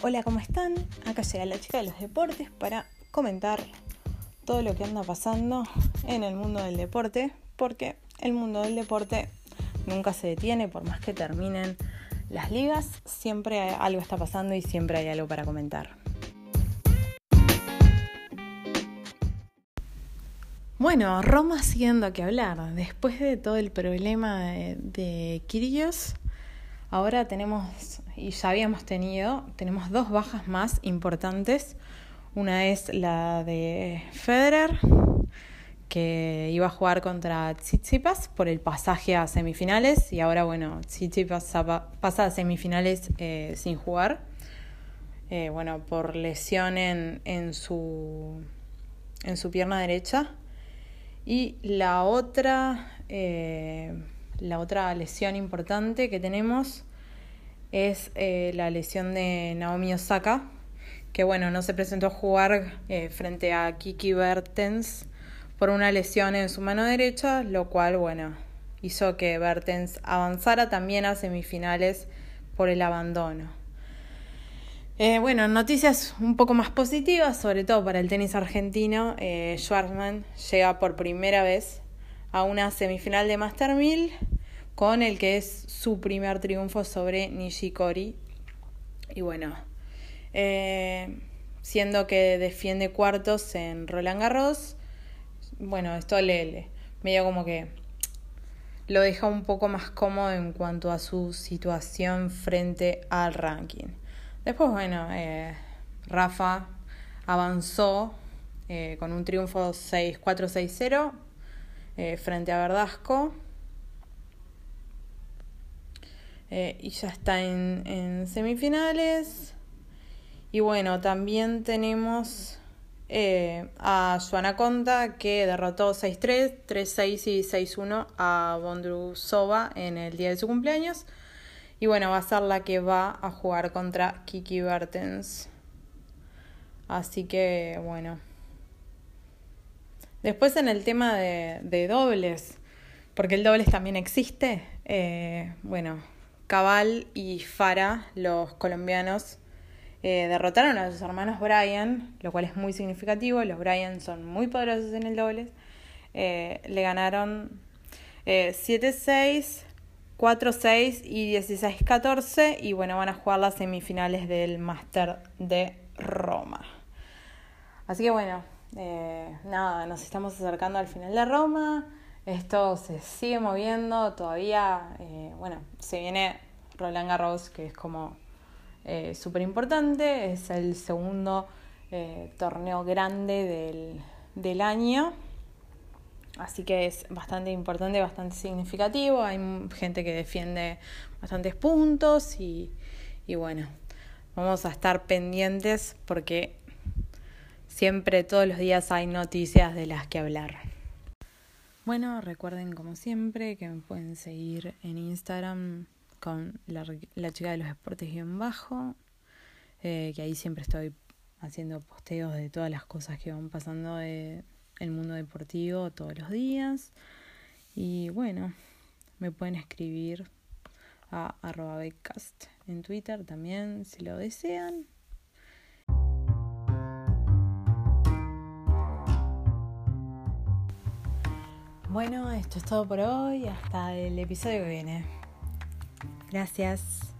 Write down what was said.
Hola, ¿cómo están? Acá llega la chica de los deportes para comentar todo lo que anda pasando en el mundo del deporte, porque el mundo del deporte nunca se detiene, por más que terminen las ligas, siempre algo está pasando y siempre hay algo para comentar. Bueno, Roma siguiendo que hablar. Después de todo el problema de, de ahora tenemos, y ya habíamos tenido, tenemos dos bajas más importantes. Una es la de Federer, que iba a jugar contra Tsitsipas por el pasaje a semifinales, y ahora, bueno, Tsitsipas pasa a semifinales eh, sin jugar. Eh, bueno, por lesión en, en, su, en su pierna derecha. Y la otra, eh, la otra lesión importante que tenemos es eh, la lesión de Naomi Osaka, que bueno, no se presentó a jugar eh, frente a Kiki Bertens por una lesión en su mano derecha, lo cual bueno, hizo que Bertens avanzara también a semifinales por el abandono. Eh, bueno, noticias un poco más positivas, sobre todo para el tenis argentino. Eh, llega por primera vez a una semifinal de Master 1000 con el que es su primer triunfo sobre Nishikori. Y bueno, eh, siendo que defiende cuartos en Roland Garros, bueno, esto le, medio como que lo deja un poco más cómodo en cuanto a su situación frente al ranking. Después, bueno, eh, Rafa avanzó eh, con un triunfo 6-4-6-0 eh, frente a Verdasco. y ya está en, en, semifinales. Y bueno, también tenemos a Joana Conta que derrotó 6-3, 3-6 y 6-1 a Bondrusova en el día de su cumpleaños. Y bueno, va a ser la que va a jugar contra Kiki Bertens. Así que bueno. Después en el tema de, dobles, porque el dobles también existe, eh, bueno, Cabal y Fara, los colombianos, eh, derrotaron a sus hermanos Bryan, lo cual es muy significativo. Los Bryan son muy poderosos en el dobles. Eh, le ganaron 7-6, 4-6 y 16-14 y bueno, van a jugar las semifinales del Master de Roma. Así que bueno, eh, nada, nos estamos acercando al final de Roma, esto se sigue moviendo, todavía, eh, bueno, se viene Roland Garros, que es como eh, súper importante, es el segundo torneo grande del, del año. Así que es bastante importante, bastante significativo. Hay gente que defiende bastantes puntos y, y bueno, vamos a estar pendientes porque siempre, todos los días hay noticias de las que hablar. Bueno, recuerden como siempre que me pueden seguir en Instagram con la, chica de los deportes en bajo, eh, que ahí siempre estoy haciendo posteos de todas las cosas que van pasando de el mundo deportivo todos los días. Y bueno, me pueden escribir a arroba en Twitter también si lo desean. Bueno, esto es todo por hoy. Hasta el episodio que viene. Gracias.